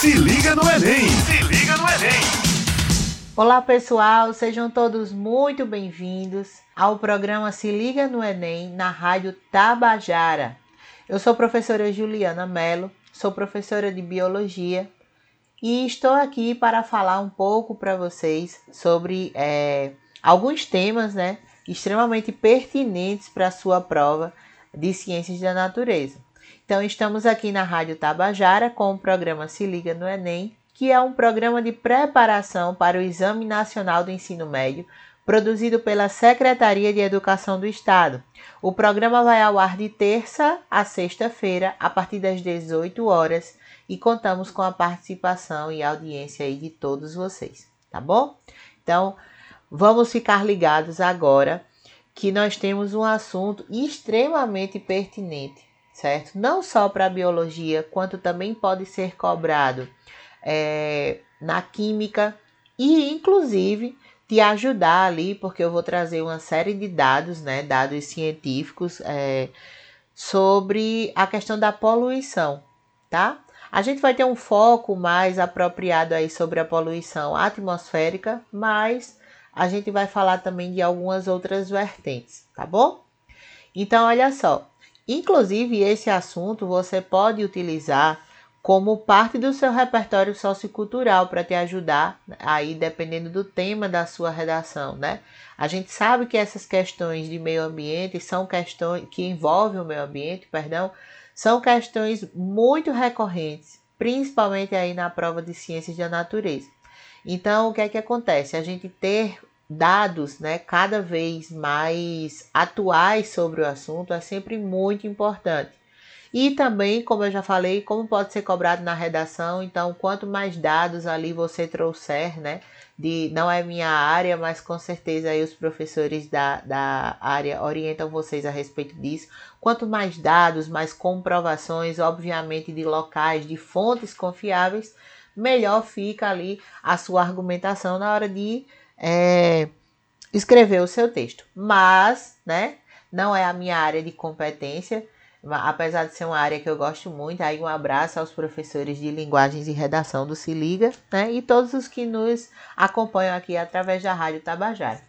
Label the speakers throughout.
Speaker 1: Se liga no Enem! Se liga no Enem!
Speaker 2: Olá pessoal, sejam todos muito bem-vindos ao programa Se Liga no Enem na Rádio Tabajara. Eu sou a professora Juliana Mello, sou professora de Biologia e estou aqui para falar um pouco para vocês sobre é, alguns temas né, extremamente pertinentes para a sua prova de Ciências da Natureza. Então, estamos aqui na Rádio Tabajara com o programa Se Liga no Enem, que é um programa de preparação para o Exame Nacional do Ensino Médio, produzido pela Secretaria de Educação do Estado. O programa vai ao ar de terça a sexta-feira, a partir das 18 horas, e contamos com a participação e audiência aí de todos vocês, tá bom? Então, vamos ficar ligados agora que nós temos um assunto extremamente pertinente certo? Não só para a biologia, quanto também pode ser cobrado é, na química e, inclusive, te ajudar ali, porque eu vou trazer uma série de dados, né, dados científicos é, sobre a questão da poluição, tá? A gente vai ter um foco mais apropriado aí sobre a poluição atmosférica, mas a gente vai falar também de algumas outras vertentes, tá bom? Então, olha só, Inclusive, esse assunto você pode utilizar como parte do seu repertório sociocultural para te ajudar aí dependendo do tema da sua redação, né? A gente sabe que essas questões de meio ambiente são questões que envolvem o meio ambiente, perdão, são questões muito recorrentes, principalmente aí na prova de ciências da natureza. Então, o que é que acontece? A gente ter dados né, cada vez mais atuais sobre o assunto é sempre muito importante. E também, como eu já falei, como pode ser cobrado na redação, então quanto mais dados ali você trouxer, né? De, não é minha área, mas com certeza aí os professores da, da área orientam vocês a respeito disso. Quanto mais dados, mais comprovações, obviamente, de locais, de fontes confiáveis, melhor fica ali a sua argumentação na hora de é, escrever o seu texto. Mas, né, não é a minha área de competência, apesar de ser uma área que eu gosto muito. Aí um abraço aos professores de linguagens e redação do Se Liga, né, e todos os que nos acompanham aqui através da Rádio Tabajara.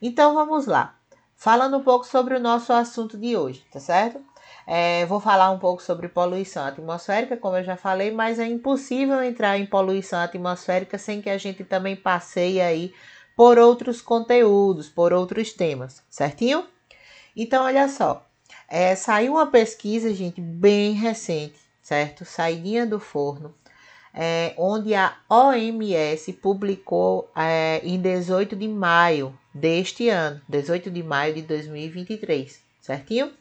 Speaker 2: Então vamos lá. Falando um pouco sobre o nosso assunto de hoje, tá certo? É, vou falar um pouco sobre poluição atmosférica, como eu já falei, mas é impossível entrar em poluição atmosférica sem que a gente também passeie aí por outros conteúdos, por outros temas, certinho? Então, olha só, é, saiu uma pesquisa, gente, bem recente, certo? Saidinha do forno, é, onde a OMS publicou é, em 18 de maio deste ano, 18 de maio de 2023, certinho?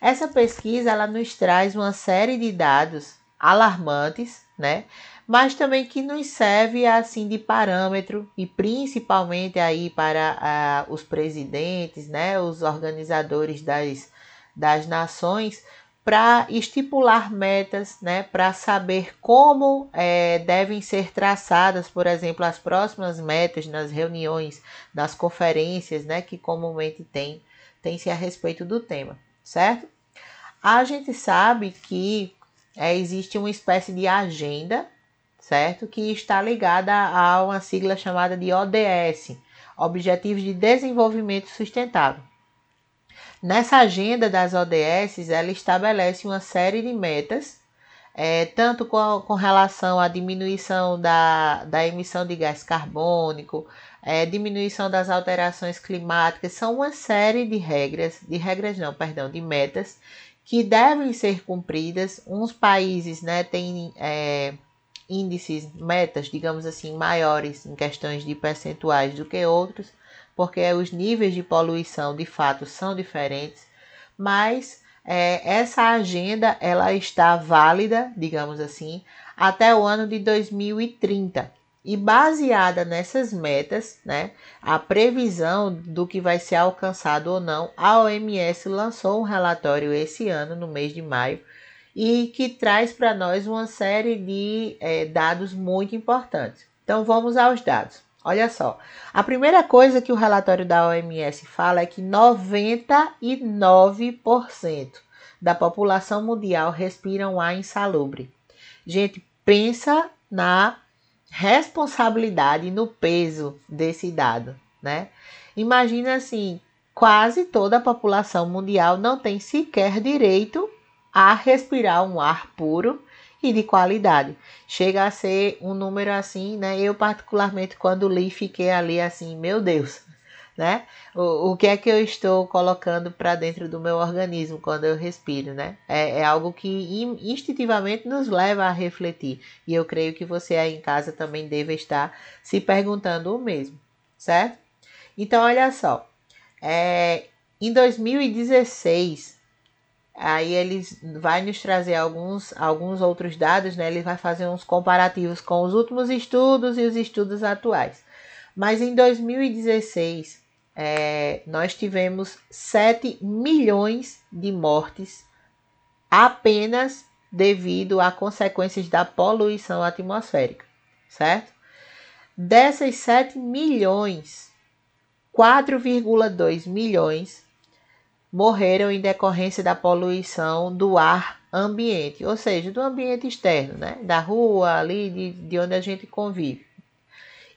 Speaker 2: Essa pesquisa ela nos traz uma série de dados alarmantes, né? Mas também que nos serve assim de parâmetro e principalmente aí para uh, os presidentes, né, os organizadores das, das nações, para estipular metas, né, para saber como é, devem ser traçadas, por exemplo, as próximas metas nas reuniões, nas conferências, né, que comumente tem, tem-se a respeito do tema, certo? A gente sabe que é, existe uma espécie de agenda certo? Que está ligada a uma sigla chamada de ODS, Objetivos de Desenvolvimento Sustentável. Nessa agenda das ODS, ela estabelece uma série de metas, é, tanto com, com, relação à diminuição da, da emissão de gás carbônico, é, diminuição das alterações climáticas, são uma série de regras, de regras não, perdão, de metas que devem ser cumpridas. Uns países né, têm é, índices, metas, digamos assim, maiores em questões de percentuais do que outros, porque os níveis de poluição de fato são diferentes, mas é, essa agenda ela está válida, digamos assim, até o ano de 2030. E baseada nessas metas, né, a previsão do que vai ser alcançado ou não, a OMS lançou um relatório esse ano, no mês de maio, e que traz para nós uma série de é, dados muito importantes. Então vamos aos dados. Olha só, a primeira coisa que o relatório da OMS fala é que 99% da população mundial respira um ar insalubre. Gente, pensa na responsabilidade no peso desse dado, né? Imagina assim, quase toda a população mundial não tem sequer direito a respirar um ar puro e de qualidade. Chega a ser um número assim, né? Eu particularmente quando li fiquei ali assim, meu Deus, né? O, o que é que eu estou colocando para dentro do meu organismo quando eu respiro, né? É, é, algo que instintivamente nos leva a refletir. E eu creio que você aí em casa também deve estar se perguntando o mesmo, certo? Então, olha só. É, em 2016, aí eles vai nos trazer alguns, alguns outros dados, né? Ele vai fazer uns comparativos com os últimos estudos e os estudos atuais. Mas em 2016, é, nós tivemos 7 milhões de mortes apenas devido a consequências da poluição atmosférica, certo? Dessas 7 milhões, 4,2 milhões morreram em decorrência da poluição do ar ambiente, ou seja, do ambiente externo, né? Da rua, ali, de, de onde a gente convive.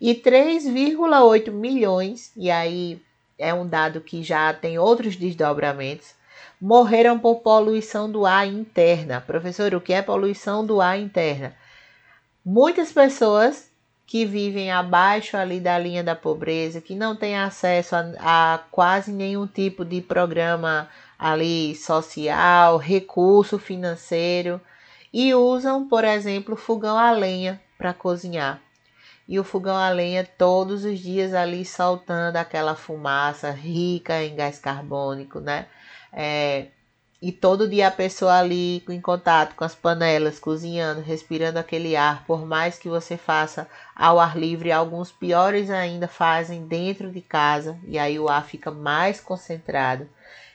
Speaker 2: E 3,8 milhões, e aí é um dado que já tem outros desdobramentos, morreram por poluição do ar interna. Professor, o que é poluição do ar interna? Muitas pessoas que vivem abaixo ali da linha da pobreza, que não têm acesso a, a quase nenhum tipo de programa ali social, recurso financeiro e usam, por exemplo, fogão a lenha para cozinhar e o fogão a lenha todos os dias ali soltando aquela fumaça rica em gás carbônico, né? É, e todo dia a pessoa ali em contato com as panelas, cozinhando, respirando aquele ar, por mais que você faça ao ar livre, alguns piores ainda fazem dentro de casa e aí o ar fica mais concentrado.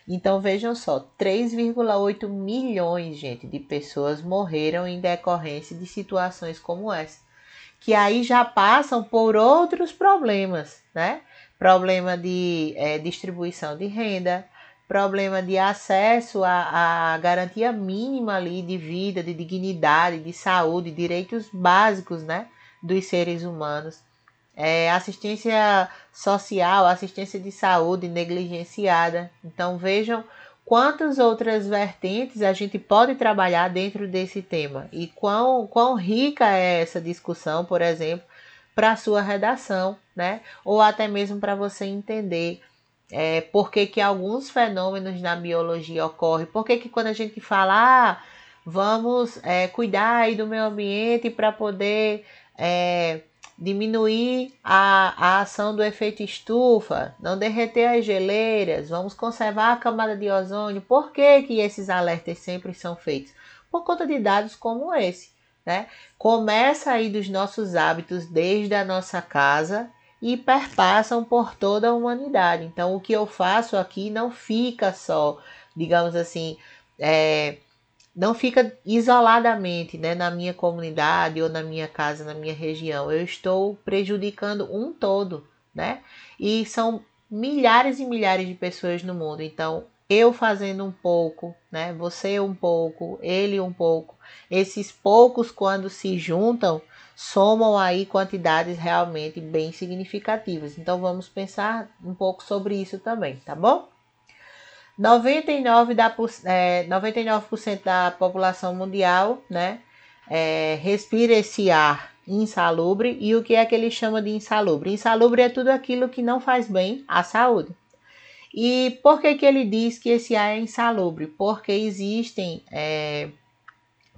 Speaker 2: Então vejam só, 3,8 milhões, gente, de pessoas morreram em decorrência de situações como essa que aí já passam por outros problemas, né? Problema de é, distribuição de renda, problema de acesso à, à, garantia mínima ali de vida, de dignidade, de saúde, direitos básicos, né? Dos seres humanos. É, assistência social, assistência de saúde negligenciada. Então vejam quantas outras vertentes a gente pode trabalhar dentro desse tema e quão, quão rica é essa discussão, por exemplo, para a sua redação, né? Ou até mesmo para você entender é, por que, que alguns fenômenos na biologia ocorrem, por que, que quando a gente fala, ah, vamos é, cuidar aí do meio ambiente para poder é, diminuir a, a ação do efeito estufa, não derreter as geleiras, vamos conservar a camada de ozônio. Por que, que esses alertas sempre são feitos? Por conta de dados como esse. Né? Começa aí dos nossos hábitos desde a nossa casa e perpassam por toda a humanidade. Então, o que eu faço aqui não fica só, digamos assim, é, não fica isoladamente né, na minha comunidade ou na minha casa, na minha região. Eu estou prejudicando um todo, né? E são milhares e milhares de pessoas no mundo. Então, eu fazendo um pouco, né? Você um pouco, ele um pouco. Esses poucos, quando se juntam, somam aí quantidades realmente bem significativas. Então, vamos pensar um pouco sobre isso também, tá bom? 99%, da, é, 99 da população mundial né, é, respira esse ar insalubre. E o que é que ele chama de insalubre? Insalubre é tudo aquilo que não faz bem à saúde. E por que, que ele diz que esse ar é insalubre? Porque existem é,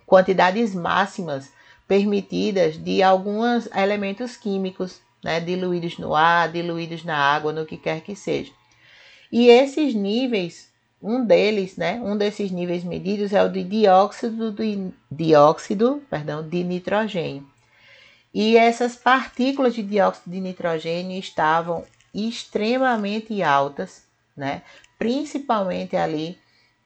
Speaker 2: quantidades máximas permitidas de alguns elementos químicos, né, diluídos no ar, diluídos na água, no que quer que seja. E esses níveis um deles, né, um desses níveis medidos é o de dióxido de, dióxido, perdão, de nitrogênio. E essas partículas de dióxido de nitrogênio estavam extremamente altas, né, principalmente ali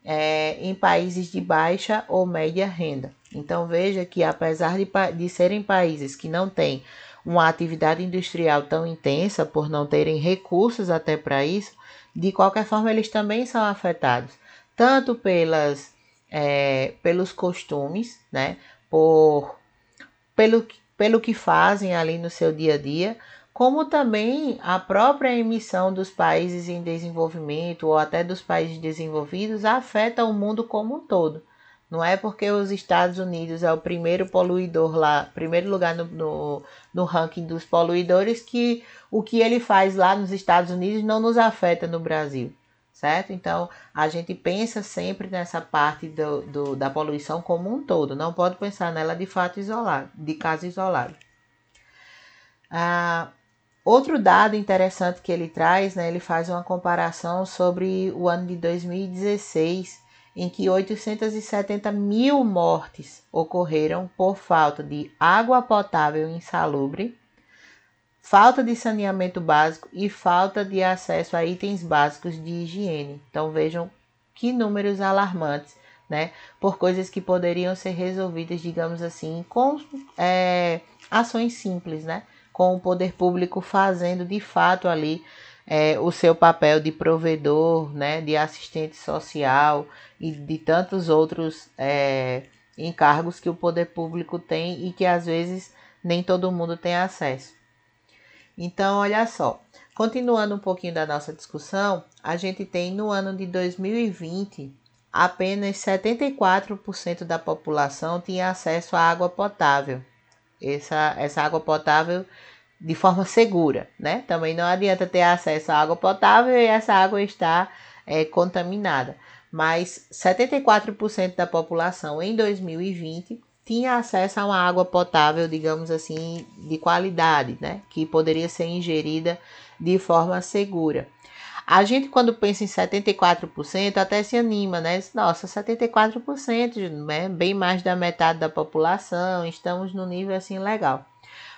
Speaker 2: é, em países de baixa ou média renda. Então veja que apesar de, de serem países que não têm uma atividade industrial tão intensa, por não terem recursos até para isso, de qualquer forma eles também são afetados, tanto pelas, é, pelos costumes, né, por, pelo, pelo que fazem ali no seu dia a dia, como também a própria emissão dos países em desenvolvimento ou até dos países desenvolvidos afeta o mundo como um todo. Não é porque os Estados Unidos é o primeiro poluidor lá, primeiro lugar no, no, no, ranking dos poluidores, que o que ele faz lá nos Estados Unidos não nos afeta no Brasil, certo? Então a gente pensa sempre nessa parte do, do da poluição como um todo, não pode pensar nela de fato isolado, de caso isolado. Ah, outro dado interessante que ele traz, né, ele faz uma comparação sobre o ano de 2016 em que 870 mil mortes ocorreram por falta de água potável insalubre, falta de saneamento básico e falta de acesso a itens básicos de higiene. Então vejam que números alarmantes, né? Por coisas que poderiam ser resolvidas, digamos assim, com é, ações simples, né? Com o poder público fazendo de fato ali é, o seu papel de provedor, né, de assistente social e de tantos outros é, encargos que o poder público tem e que às vezes nem todo mundo tem acesso. Então, olha só, continuando um pouquinho da nossa discussão, a gente tem no ano de 2020 apenas 74% da população tinha acesso à água potável. Essa, essa água potável de forma segura, né? Também não adianta ter acesso à água potável e essa água está é, contaminada. Mas 74% da população em 2020 tinha acesso a uma água potável, digamos assim, de qualidade, né? Que poderia ser ingerida de forma segura. A gente, quando pensa em 74%, até se anima, né? Nossa, 74%, né? bem mais da metade da população, estamos no nível assim legal.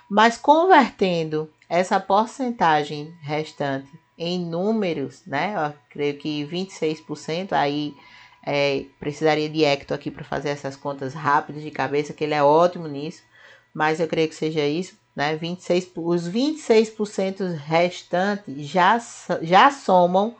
Speaker 2: Mas convertendo essa porcentagem restante em números, né? Eu creio que 26%, aí é, precisaria de Hector aqui para fazer essas contas rápidas de cabeça, que ele é ótimo nisso, mas eu creio que seja isso, né? 26, os 26% restantes já, já somam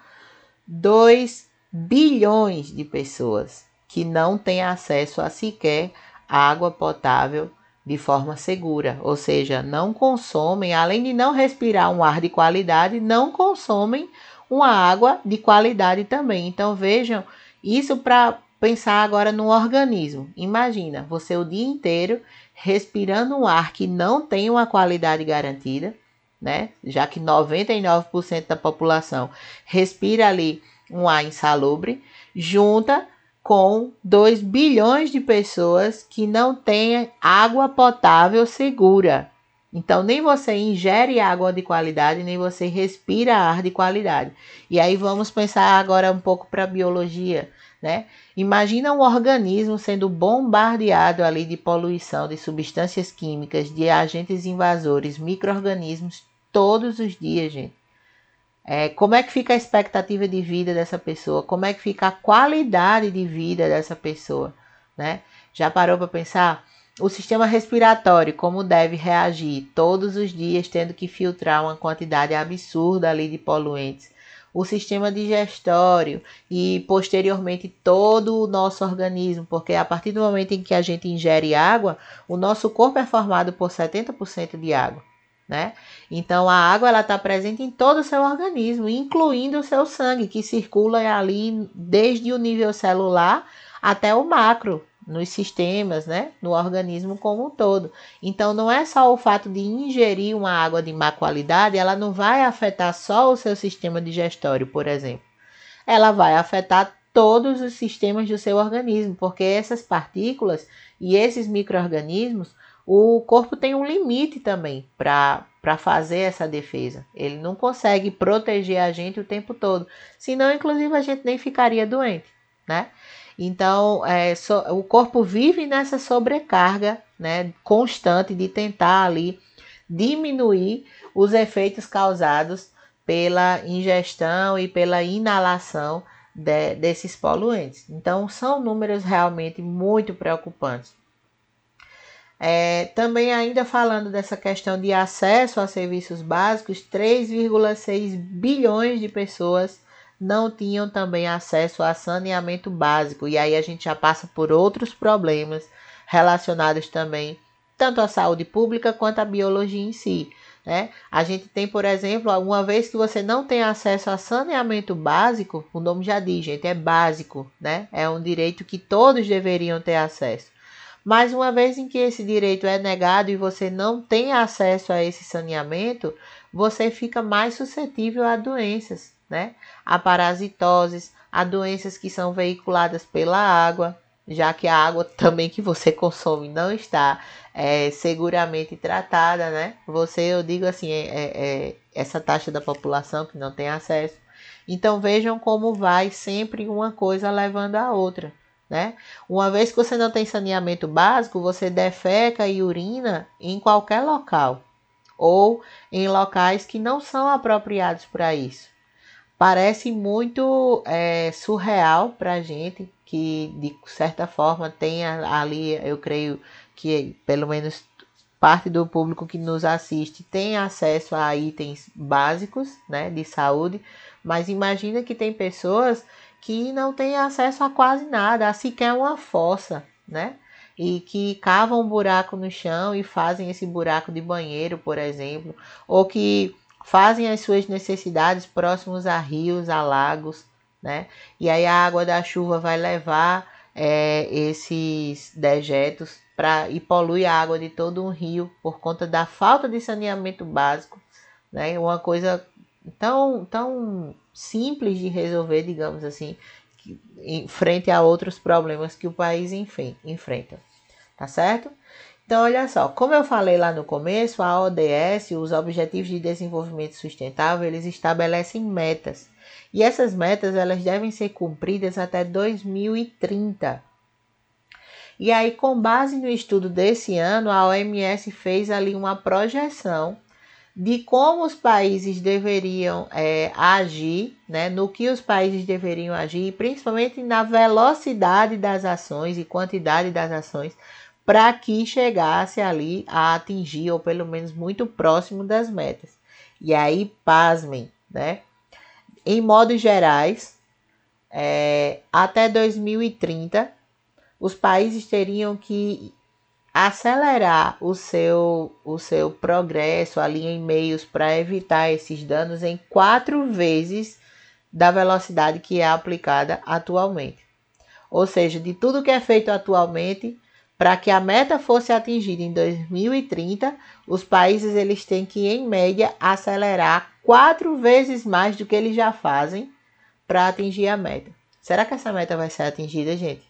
Speaker 2: 2 bilhões de pessoas que não têm acesso a sequer água potável de forma segura, ou seja, não consomem, além de não respirar um ar de qualidade, não consomem uma água de qualidade também. Então vejam isso para pensar agora no organismo. Imagina você o dia inteiro respirando um ar que não tem uma qualidade garantida, né? Já que 99% da população respira ali um ar insalubre, junta com 2 bilhões de pessoas que não têm água potável segura. Então, nem você ingere água de qualidade, nem você respira ar de qualidade. E aí vamos pensar agora um pouco para a biologia, né? Imagina um organismo sendo bombardeado ali de poluição, de substâncias químicas, de agentes invasores, micro-organismos todos os dias, gente. É, como é que fica a expectativa de vida dessa pessoa? Como é que fica a qualidade de vida dessa pessoa? Né? Já parou para pensar? O sistema respiratório, como deve reagir todos os dias, tendo que filtrar uma quantidade absurda ali de poluentes. O sistema digestório e posteriormente todo o nosso organismo, porque a partir do momento em que a gente ingere água, o nosso corpo é formado por 70% de água né? Então a água ela está presente em todo o seu organismo, incluindo o seu sangue, que circula ali desde o nível celular até o macro, nos sistemas, né? No organismo como um todo. Então não é só o fato de ingerir uma água de má qualidade, ela não vai afetar só o seu sistema digestório, por exemplo. Ela vai afetar todos os sistemas do seu organismo, porque essas partículas e esses micro-organismos o corpo tem um limite também para fazer essa defesa. Ele não consegue proteger a gente o tempo todo. Senão, inclusive, a gente nem ficaria doente, né? Então, é, so, o corpo vive nessa sobrecarga né, constante de tentar ali diminuir os efeitos causados pela ingestão e pela inalação de, desses poluentes. Então, são números realmente muito preocupantes. É, também ainda falando dessa questão de acesso a serviços básicos, 3,6 bilhões de pessoas não tinham também acesso a saneamento básico. E aí a gente já passa por outros problemas relacionados também tanto a saúde pública quanto a biologia em si. Né? A gente tem, por exemplo, uma vez que você não tem acesso a saneamento básico, o nome já diz, gente, é básico, né? É um direito que todos deveriam ter acesso. Mas uma vez em que esse direito é negado e você não tem acesso a esse saneamento, você fica mais suscetível a doenças, né? A parasitoses, a doenças que são veiculadas pela água, já que a água também que você consome não está é, seguramente tratada, né? Você, eu digo assim, é, é, é, essa taxa da população que não tem acesso. Então vejam como vai sempre uma coisa levando a outra, né? Uma vez que você não tem saneamento básico, você defeca e urina em qualquer local ou em locais que não são apropriados para isso. Parece muito é, surreal para a gente que de certa forma tenha ali, eu creio que pelo menos parte do público que nos assiste tem acesso a itens básicos, né, de saúde, mas imagina que tem pessoas que não têm acesso a quase nada, a sequer uma fossa, né? E que cavam um buraco no chão e fazem esse buraco de banheiro, por exemplo, ou que fazem as suas necessidades próximos a rios, a lagos, né? E aí a água da chuva vai levar é, esses dejetos para e polui a água de todo um rio por conta da falta de saneamento básico, né? Uma coisa tão tão simples de resolver, digamos assim, que, em frente a outros problemas que o país enfrenta, tá certo? Então, olha só, como eu falei lá no começo, a ODS, os Objetivos de Desenvolvimento Sustentável, eles estabelecem metas e essas metas elas devem ser cumpridas até 2030. E aí, com base no estudo desse ano, a OMS fez ali uma projeção de como os países deveriam é, agir, né, no que os países deveriam agir, principalmente na velocidade das ações e quantidade das ações, para que chegasse ali a atingir, ou pelo menos muito próximo das metas. E aí, pasmem, né? em modos gerais, é, até 2030, os países teriam que acelerar o seu, o seu progresso ali em meios para evitar esses danos em quatro vezes da velocidade que é aplicada atualmente. Ou seja, de tudo que é feito atualmente, para que a meta fosse atingida em 2030, os países eles têm que, em média, acelerar quatro vezes mais do que eles já fazem para atingir a meta. Será que essa meta vai ser atingida, gente?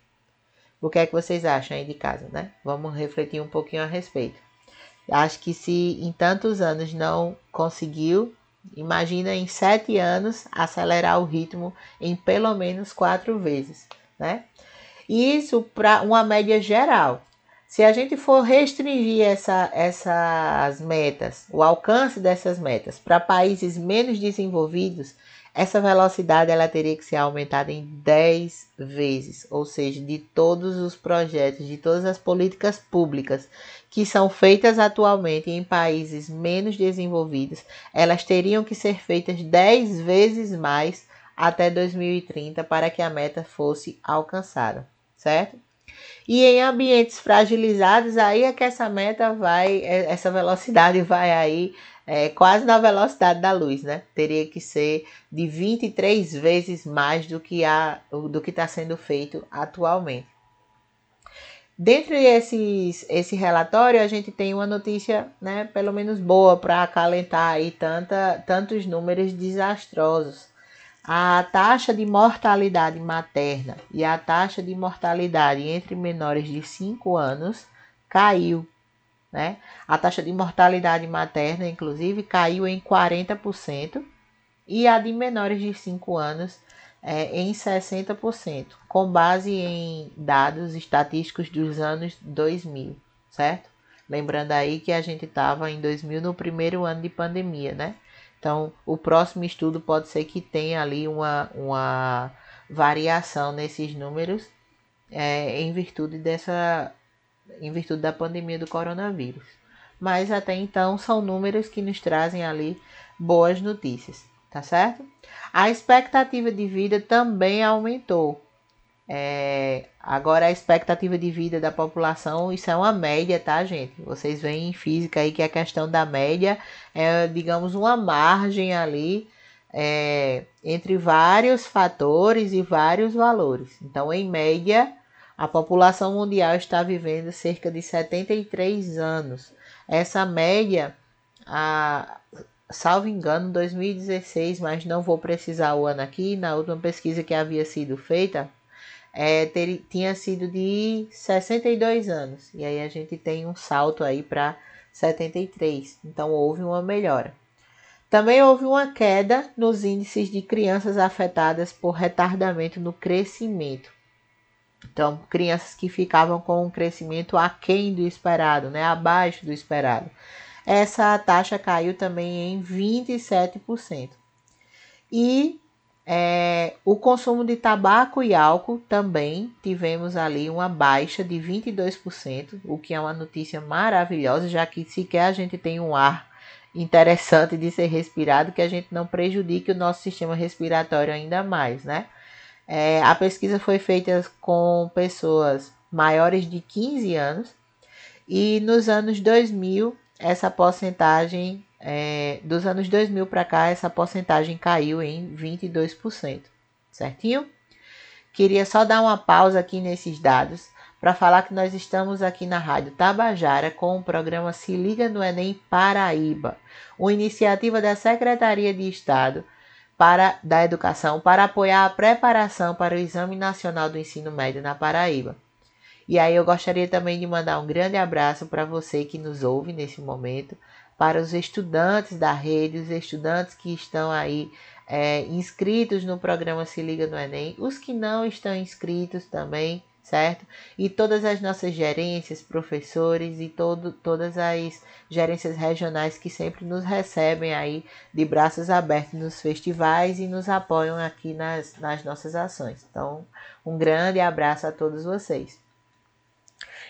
Speaker 2: O que é que vocês acham aí de casa, né? Vamos refletir um pouquinho a respeito. Acho que se em tantos anos não conseguiu, imagina em sete anos acelerar o ritmo em pelo menos quatro vezes, né? Isso para uma média geral. Se a gente for restringir essa, essas metas, o alcance dessas metas para países menos desenvolvidos, essa velocidade ela teria que ser aumentada em 10 vezes, ou seja, de todos os projetos, de todas as políticas públicas que são feitas atualmente em países menos desenvolvidos, elas teriam que ser feitas 10 vezes mais até 2030 para que a meta fosse alcançada certo? E em ambientes fragilizados, aí é que essa meta vai, é, essa velocidade vai aí é, quase na velocidade da luz, né? Teria que ser de 23 vezes mais do que a, do que está sendo feito atualmente. Dentro desses, esse relatório, a gente tem uma notícia, né, pelo menos boa para acalentar aí tanta, tantos números desastrosos a taxa de mortalidade materna e a taxa de mortalidade entre menores de 5 anos caiu. Né? A taxa de mortalidade materna, inclusive, caiu em 40% e a de menores de 5 anos é, em 60%, com base em dados estatísticos dos anos 2000, certo? Lembrando aí que a gente estava em 2000 no primeiro ano de pandemia, né? Então, o próximo estudo pode ser que tenha ali uma, uma variação nesses números é, em virtude dessa em virtude da pandemia do coronavírus. Mas até então são números que nos trazem ali boas notícias, tá certo? A expectativa de vida também aumentou, É, agora a expectativa de vida da população, isso é uma média, tá, gente? Vocês veem em física aí que a questão da média é, digamos, uma margem ali é, entre vários fatores e vários valores. Então, em média, a população mundial está vivendo cerca de 73 anos. Essa média, a, salvo engano, 2016, mas não vou precisar o ano aqui, na última pesquisa que havia sido feita, é, ter, tinha sido de 62 anos. E aí a gente tem um salto aí para 73. Então houve uma melhora. Também houve uma queda nos índices de crianças afetadas por retardamento no crescimento. Então, crianças que ficavam com um crescimento aquém do esperado, né, abaixo do esperado. Essa taxa caiu também em 27%. E é, o consumo de tabaco e álcool também tivemos ali uma baixa de 22%, o que é uma notícia maravilhosa, já que sequer a gente tem um ar interessante de ser respirado, que a gente não prejudique o nosso sistema respiratório ainda mais, né? É, a pesquisa foi feita com pessoas maiores de 15 anos e nos anos 2000 essa porcentagem é, dos anos 2000 para cá, essa porcentagem caiu em 22%, certinho? Queria só dar uma pausa aqui nesses dados para falar que nós estamos aqui na Rádio Tabajara com o programa Se Liga no Enem Paraíba, uma iniciativa da Secretaria de Estado para, da Educação para apoiar a preparação para o Exame Nacional do Ensino Médio na Paraíba. E aí eu gostaria também de mandar um grande abraço para você que nos ouve nesse momento, para os estudantes da rede, os estudantes que estão aí é, inscritos no programa Se Liga no Enem, os que não estão inscritos também, certo? E todas as nossas gerências, professores e todo, todas as gerências regionais que sempre nos recebem aí de braços abertos nos festivais e nos apoiam aqui nas, nas nossas ações. Então, um grande abraço a todos vocês.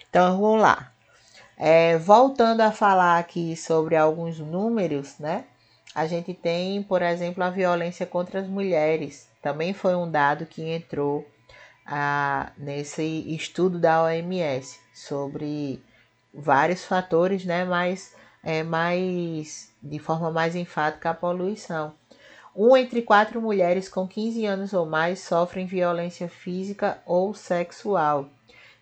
Speaker 2: Então, vamos lá. É, voltando a falar aqui sobre alguns números, né? A gente tem, por exemplo, a violência contra as mulheres. Também foi um dado que entrou ah, nesse estudo da OMS sobre vários fatores, né? Mas é mais de forma mais enfática a poluição. Um entre quatro mulheres com 15 anos ou mais sofrem violência física ou sexual.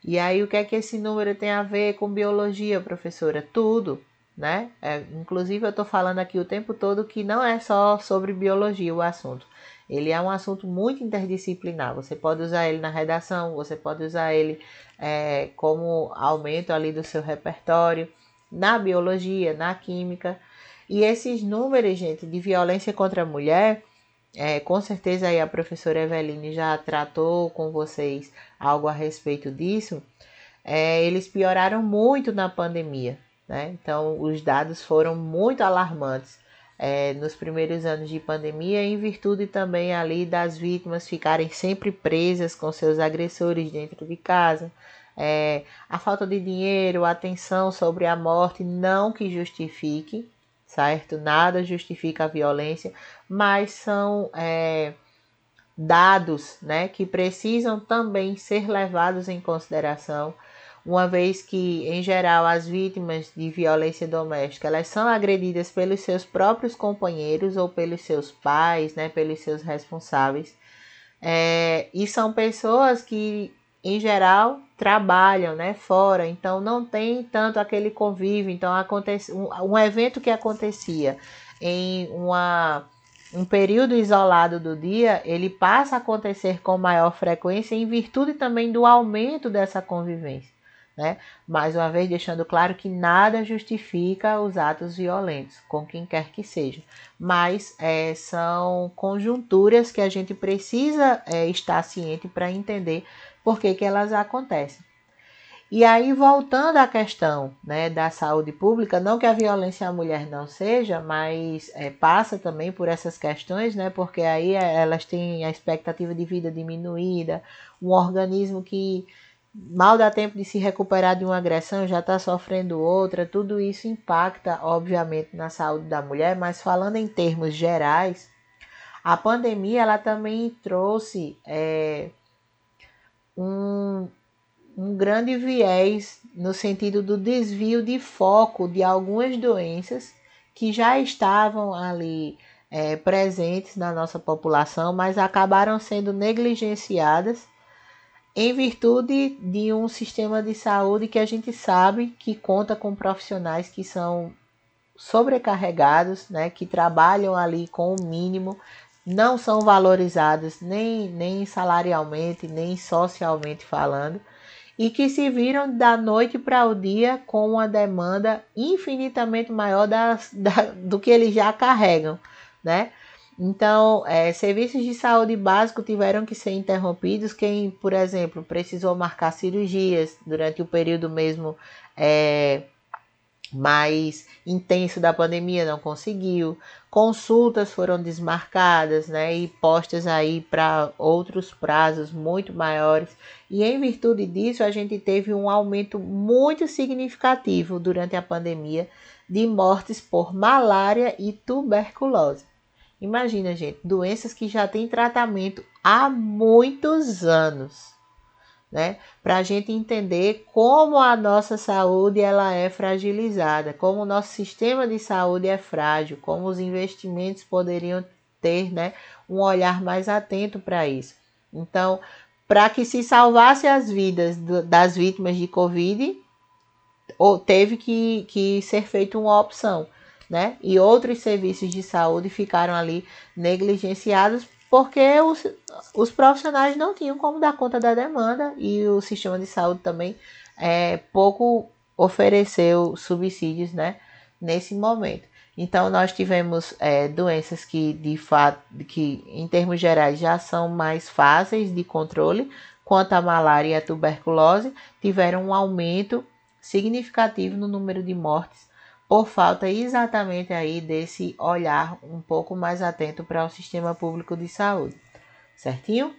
Speaker 2: E aí, o que é que esse número tem a ver com biologia, professora? Tudo, né? É, inclusive, eu estou falando aqui o tempo todo que não é só sobre biologia o assunto. Ele é um assunto muito interdisciplinar. Você pode usar ele na redação, você pode usar ele é, como aumento ali do seu repertório, na biologia, na química. E esses números, gente, de violência contra a mulher é, com certeza aí a professora Eveline já tratou com vocês algo a respeito disso. É, eles pioraram muito na pandemia, né? Então os dados foram muito alarmantes é, nos primeiros anos de pandemia, em virtude também ali das vítimas ficarem sempre presas com seus agressores dentro de casa. É, a falta de dinheiro, a atenção sobre a morte, não que justifique, certo? Nada justifica a violência, mas são é, dados né, que precisam também ser levados em consideração, uma vez que, em geral, as vítimas de violência doméstica elas são agredidas pelos seus próprios companheiros ou pelos seus pais, né, pelos seus responsáveis. É, e são pessoas que em geral trabalham né, fora, então não tem tanto aquele convívio. Então, acontece um, um evento que acontecia em uma, um período isolado do dia, ele passa a acontecer com maior frequência em virtude também do aumento dessa convivência. Né? Mais uma vez, deixando claro que nada justifica os atos violentos, com quem quer que seja, mas é, são conjunturas que a gente precisa é, estar ciente para entender por que, que elas acontecem. E aí, voltando à questão né, da saúde pública, não que a violência à mulher não seja, mas é, passa também por essas questões, né, porque aí é, elas têm a expectativa de vida diminuída, um organismo que mal dá tempo de se recuperar de uma agressão, já está sofrendo outra, tudo isso impacta, obviamente, na saúde da mulher, mas falando em termos gerais, a pandemia ela também trouxe. É, um, um grande viés no sentido do desvio de foco de algumas doenças que já estavam ali é, presentes na nossa população, mas acabaram sendo negligenciadas em virtude de um sistema de saúde que a gente sabe que conta com profissionais que são sobrecarregados, né, que trabalham ali com o mínimo, não são valorizados nem, nem salarialmente, nem socialmente falando, e que se viram da noite para o dia com uma demanda infinitamente maior da, do que eles já carregam, né? Então, é, serviços de saúde básico tiveram que ser interrompidos. Quem, por exemplo, precisou marcar cirurgias durante o período mesmo é, mais intenso da pandemia não conseguiu. Consultas foram desmarcadas, né, e postas aí para outros prazos muito maiores. E em virtude disso, a gente teve um aumento muito significativo durante a pandemia de mortes por malária e tuberculose. Imagina, gente, doenças que já têm tratamento há muitos anos, né? Para a gente entender como a nossa saúde ela é fragilizada, como o nosso sistema de saúde é frágil, como os investimentos poderiam ter, né, um olhar mais atento para isso. Então, para que se salvasse as vidas do, das vítimas de Covid, ou teve que, que ser feita uma opção né? E outros serviços de saúde ficaram ali negligenciados porque os, os profissionais não tinham como dar conta da demanda e o sistema de saúde também é, pouco ofereceu subsídios, né? Nesse momento. Então nós tivemos é, doenças que de fato, que em termos gerais já são mais fáceis de controle, quanto a malária e a tuberculose tiveram um aumento significativo no número de mortes por falta exatamente aí desse olhar um pouco mais atento para o sistema público de saúde, certinho?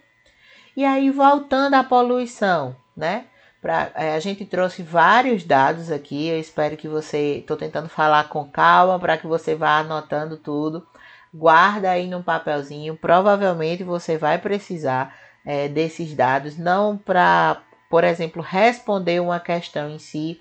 Speaker 2: E aí voltando à poluição, né? Pra, é, a gente trouxe vários dados aqui, eu espero que você, estou tentando falar com calma para que você vá anotando tudo, guarda aí num papelzinho, provavelmente você vai precisar é, desses dados, não para, por exemplo, responder uma questão em si,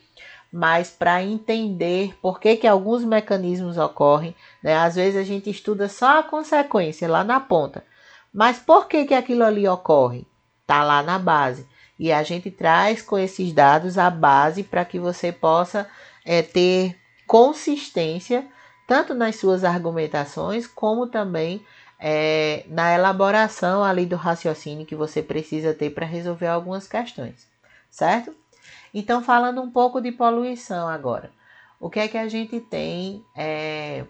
Speaker 2: mas para entender por que, que alguns mecanismos ocorrem. Né? Às vezes a gente estuda só a consequência lá na ponta, mas por que, que aquilo ali ocorre? Está lá na base. E a gente traz com esses dados a base para que você possa é, ter consistência tanto nas suas argumentações como também é, na elaboração ali do raciocínio que você precisa ter para resolver algumas questões, certo? Então, falando um pouco de poluição agora, o que é que a gente tem é,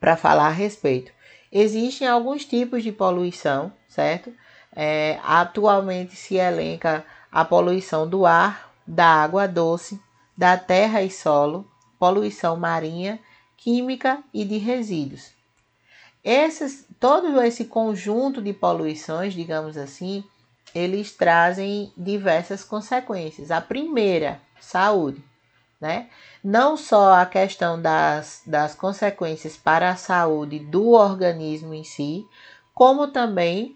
Speaker 2: para falar a respeito? Existem alguns tipos de poluição, certo? É, atualmente se elenca a poluição do ar, da água doce, da terra e solo, poluição marinha, química e de resíduos. Esses, todo esse conjunto de poluições, digamos assim, eles trazem diversas consequências. A primeira, saúde, né? Não só a questão das, das consequências para a saúde do organismo em si, como também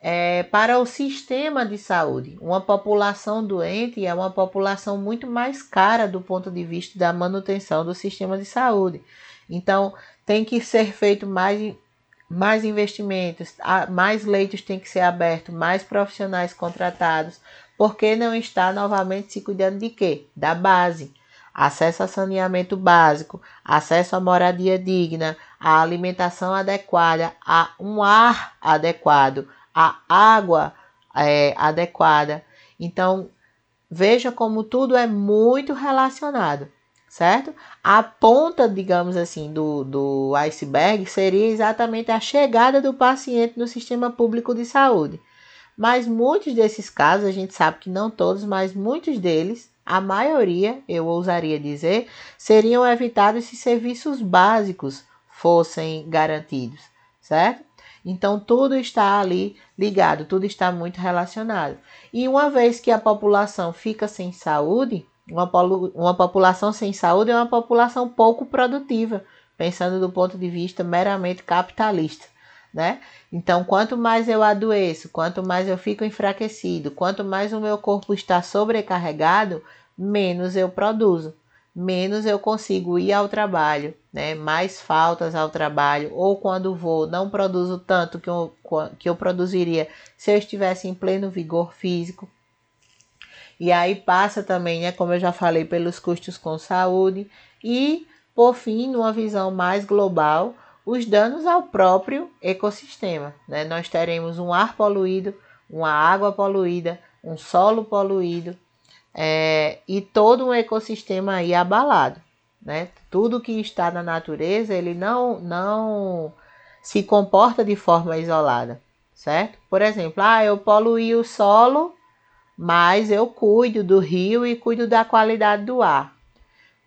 Speaker 2: é, para o sistema de saúde. Uma população doente é uma população muito mais cara do ponto de vista da manutenção do sistema de saúde. Então, tem que ser feito mais mais investimentos, mais leitos têm que ser abertos, mais profissionais contratados, porque não está novamente se cuidando de quê? Da base. Acesso a saneamento básico, acesso à moradia digna, à alimentação adequada, a um ar adequado, a água é, adequada. Então, veja como tudo é muito relacionado certo? A ponta, digamos assim, do, do iceberg seria exatamente a chegada do paciente no sistema público de saúde. Mas muitos desses casos, a gente sabe que não todos, mas muitos deles, a maioria, eu ousaria dizer, seriam evitados se serviços básicos fossem garantidos, certo? Então tudo está ali ligado, tudo está muito relacionado. E uma vez que a população fica sem saúde, uma, uma população sem saúde é uma população pouco produtiva, pensando do ponto de vista meramente capitalista. né? Então, quanto mais eu adoeço, quanto mais eu fico enfraquecido, quanto mais o meu corpo está sobrecarregado, menos eu produzo, menos eu consigo ir ao trabalho, né? Mais faltas ao trabalho, ou quando vou, não produzo tanto que eu, que eu produziria se eu estivesse em pleno vigor físico. E aí passa também, né, como eu já falei, pelos custos com saúde e, por fim, numa visão mais global, os danos ao próprio ecossistema. Né? Nós teremos um ar poluído, uma água poluída, um solo poluído é, e todo um ecossistema aí abalado. Né? Tudo que está na natureza ele não, não se comporta de forma isolada, certo? Por exemplo, ah, eu poluí o solo, mas eu cuido do rio e cuido da qualidade do ar.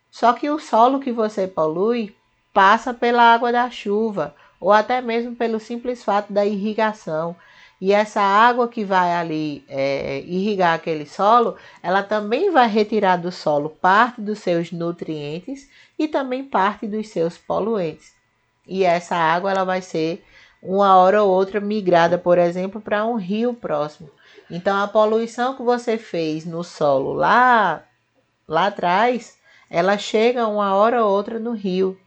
Speaker 2: Só que o solo que você polui passa pela água da chuva ou até mesmo pelo simples fato da irrigação. E essa água que vai ali é, irrigar aquele solo, ela também vai retirar do solo parte dos seus nutrientes e também parte dos seus poluentes. E essa água ela vai ser uma hora ou outra migrada, por exemplo, para um rio próximo. Então a poluição que você fez no solo lá lá atrás, ela chega uma hora ou outra no rio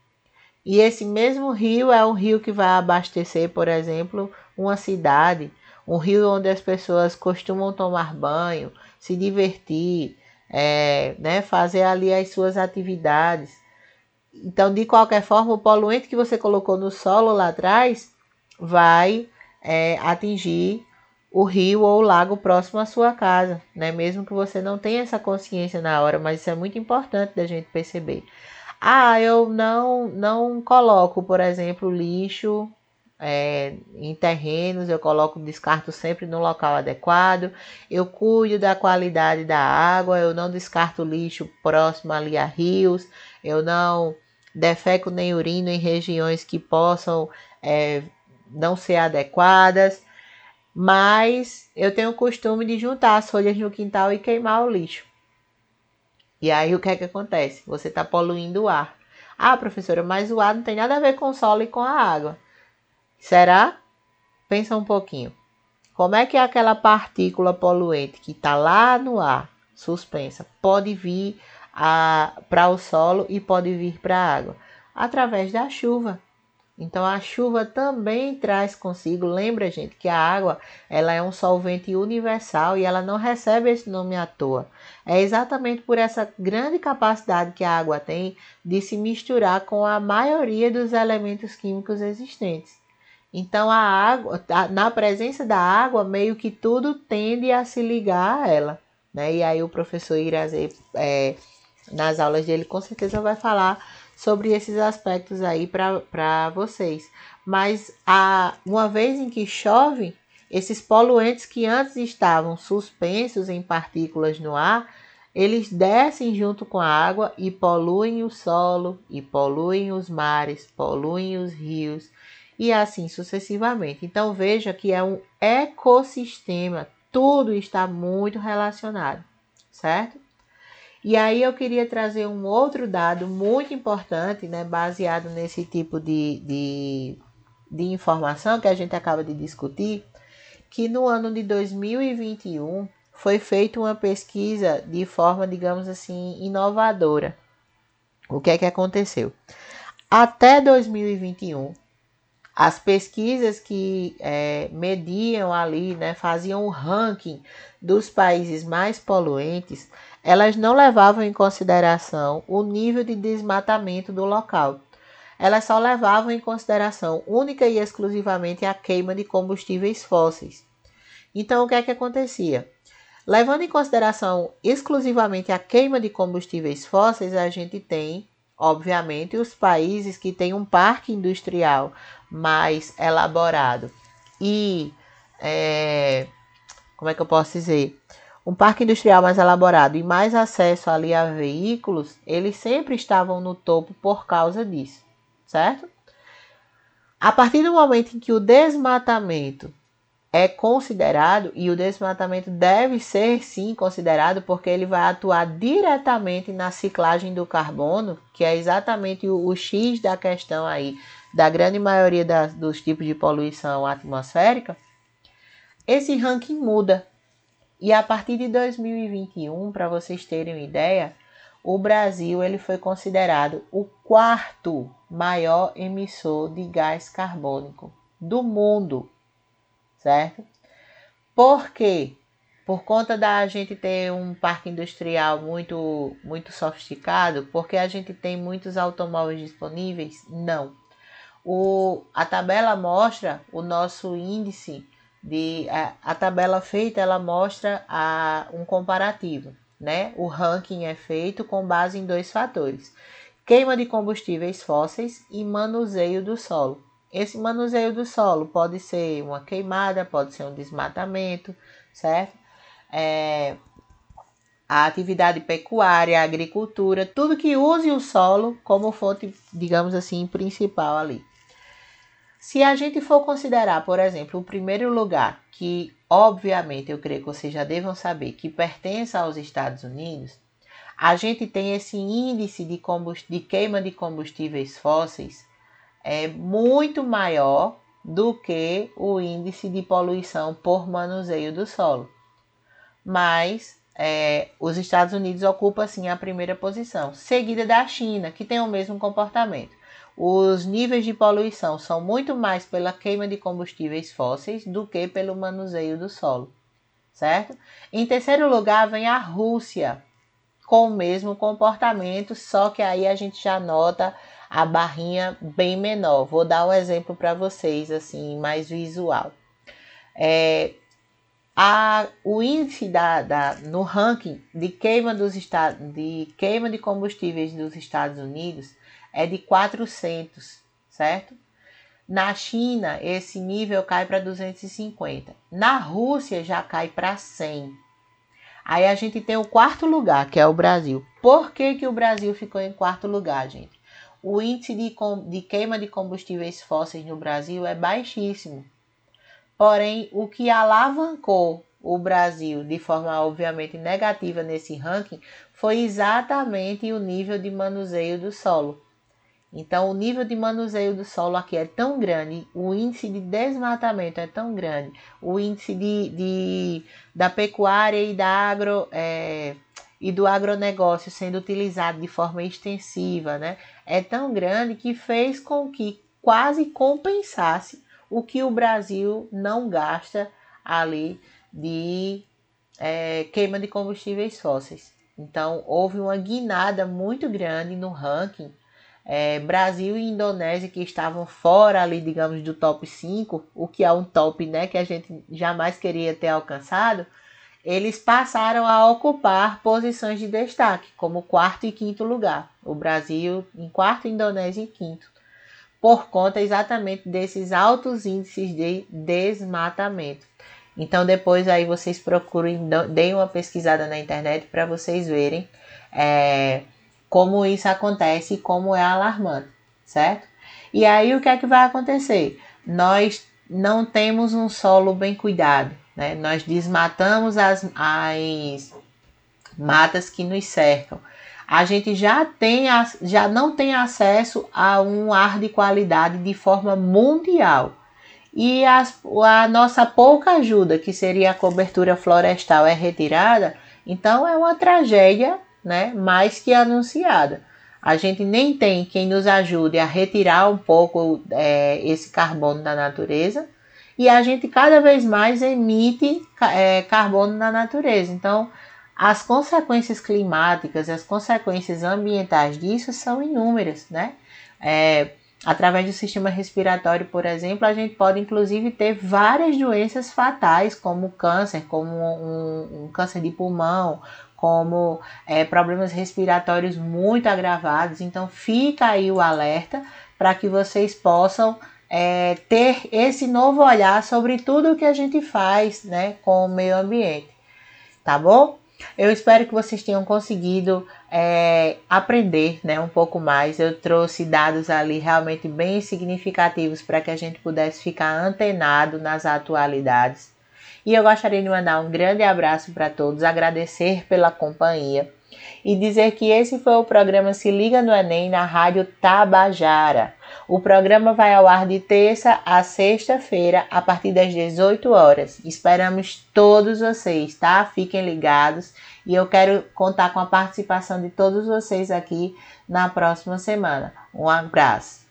Speaker 2: e esse mesmo rio é um rio que vai abastecer, por exemplo, uma cidade, um rio onde as pessoas costumam tomar banho, se divertir, é, né, fazer ali as suas atividades. Então, de qualquer forma, o poluente que você colocou no solo lá atrás vai é, atingir o rio ou o lago próximo à sua casa, né? Mesmo que você não tenha essa consciência na hora, mas isso é muito importante da gente perceber. Ah, eu não, não coloco, por exemplo, lixo é, em terrenos, eu coloco descarto sempre no local adequado, eu cuido da qualidade da água, eu não descarto lixo próximo ali a rios, eu não defeco nem urino em regiões que possam é, não ser adequadas, mas eu tenho o costume de juntar as folhas no quintal e queimar o lixo. E aí o que é que acontece? Você está poluindo o ar. Ah, professora, mas o ar não tem nada a ver com o solo e com a água. Será? Pensa um pouquinho. Como é que aquela partícula poluente que está lá no ar, suspensa, pode vir para o solo e pode vir para a água? Através da chuva. Então a chuva também traz consigo, lembra gente, que a água ela é um solvente universal e ela não recebe esse nome à toa. É exatamente por essa grande capacidade que a água tem de se misturar com a maioria dos elementos químicos existentes. Então a água, na presença da água, meio que tudo tende a se ligar a ela. Né? E aí o professor Irazê, é, nas aulas dele, com certeza vai falar sobre esses aspectos aí para vocês. Mas a, uma vez em que chove, esses poluentes que antes estavam suspensos em partículas no ar, eles descem junto com a água e poluem o solo, e poluem os mares, poluem os rios e assim sucessivamente. Então veja que é um ecossistema, tudo está muito relacionado, certo? E aí eu queria trazer um outro dado muito importante, né, baseado nesse tipo de, de, de informação que a gente acaba de discutir, que no ano de 2021 foi feita uma pesquisa de forma, digamos assim, inovadora. O que é que aconteceu? Até 2021, as pesquisas que é, mediam ali, né, faziam o ranking dos países mais poluentes, elas não levavam em consideração o nível de desmatamento do local. Elas só levavam em consideração única e exclusivamente a queima de combustíveis fósseis. Então, o que é que acontecia? Levando em consideração exclusivamente a queima de combustíveis fósseis, a gente tem, obviamente, os países que têm um parque industrial mais elaborado e, é, como é que eu posso dizer? Um parque industrial mais elaborado e mais acesso ali a veículos, eles sempre estavam no topo por causa disso, certo? A partir do momento em que o desmatamento é considerado, e o desmatamento deve ser sim considerado, porque ele vai atuar diretamente na ciclagem do carbono, que é exatamente o, o X da questão aí da grande maioria das, dos tipos de poluição atmosférica, esse ranking muda. E a partir de 2021, para vocês terem uma ideia, o Brasil ele foi considerado o quarto maior emissor de gás carbônico do mundo, certo? Por quê? Por conta da gente ter um parque industrial muito muito sofisticado, porque a gente tem muitos automóveis disponíveis? Não. O, a tabela mostra o nosso índice de a, a tabela feita ela mostra a, um comparativo, né? O ranking é feito com base em dois fatores: queima de combustíveis fósseis e manuseio do solo. Esse manuseio do solo pode ser uma queimada, pode ser um desmatamento, certo? É, a atividade pecuária, a agricultura, tudo que use o solo como fonte, digamos assim, principal ali. Se a gente for considerar, por exemplo, o primeiro lugar, que obviamente eu creio que vocês já devam saber que pertence aos Estados Unidos, a gente tem esse índice de, de queima de combustíveis fósseis é muito maior do que o índice de poluição por manuseio do solo. Mas é, os Estados Unidos ocupam assim a primeira posição, seguida da China, que tem o mesmo comportamento os níveis de poluição são muito mais pela queima de combustíveis fósseis do que pelo manuseio do solo, certo? Em terceiro lugar vem a Rússia, com o mesmo comportamento, só que aí a gente já nota a barrinha bem menor. Vou dar um exemplo para vocês, assim, mais visual. É, a, o índice da, da, no ranking de queima, dos de queima de combustíveis dos Estados Unidos é de 400, certo? Na China, esse nível cai para 250. Na Rússia, já cai para 100. Aí a gente tem o quarto lugar, que é o Brasil. Por que, que o Brasil ficou em quarto lugar, gente? O índice de, de queima de combustíveis fósseis no Brasil é baixíssimo. Porém, o que alavancou o Brasil de forma obviamente negativa nesse ranking foi exatamente o nível de manuseio do solo. Então, o nível de manuseio do solo aqui é tão grande, o índice de desmatamento é tão grande, o índice de, de da pecuária e, da agro, é, e do agronegócio sendo utilizado de forma extensiva né, é tão grande que fez com que quase compensasse o que o Brasil não gasta ali de é, queima de combustíveis fósseis. Então, houve uma guinada muito grande no ranking é, Brasil e Indonésia que estavam fora ali, digamos, do top 5, o que é um top né, que a gente jamais queria ter alcançado, eles passaram a ocupar posições de destaque, como quarto e quinto lugar. O Brasil em quarto, Indonésia em quinto, por conta exatamente desses altos índices de desmatamento. Então depois aí vocês procurem, deem uma pesquisada na internet para vocês verem é, como isso acontece e como é alarmante, certo? E aí o que é que vai acontecer? Nós não temos um solo bem cuidado, né? Nós desmatamos as, as matas que nos cercam. A gente já tem já não tem acesso a um ar de qualidade de forma mundial. E as, a nossa pouca ajuda, que seria a cobertura florestal, é retirada, então é uma tragédia né, mais que anunciada. A gente nem tem quem nos ajude a retirar um pouco é, esse carbono da natureza e a gente cada vez mais emite é, carbono na natureza. Então, as consequências climáticas, as consequências ambientais disso são inúmeras, né? É, através do sistema respiratório, por exemplo, a gente pode inclusive ter várias doenças fatais, como câncer, como um, um câncer de pulmão, como é, problemas respiratórios muito agravados. Então, fica aí o alerta para que vocês possam é, ter esse novo olhar sobre tudo o que a gente faz né, com o meio ambiente. Tá bom? Eu espero que vocês tenham conseguido é, aprender né, um pouco mais. Eu trouxe dados ali realmente bem significativos para que a gente pudesse ficar antenado nas atualidades. E eu gostaria de mandar um grande abraço para todos, agradecer pela companhia. e dizer que esse foi o programa Se Liga no Enem na Rádio Tabajara. O programa vai ao ar de terça a sexta-feira, a partir das 18 horas. Esperamos todos vocês, tá? Fiquem ligados e eu quero contar com a participação de todos vocês aqui na próxima semana. Um abraço.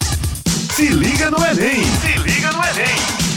Speaker 1: Se liga no Enem!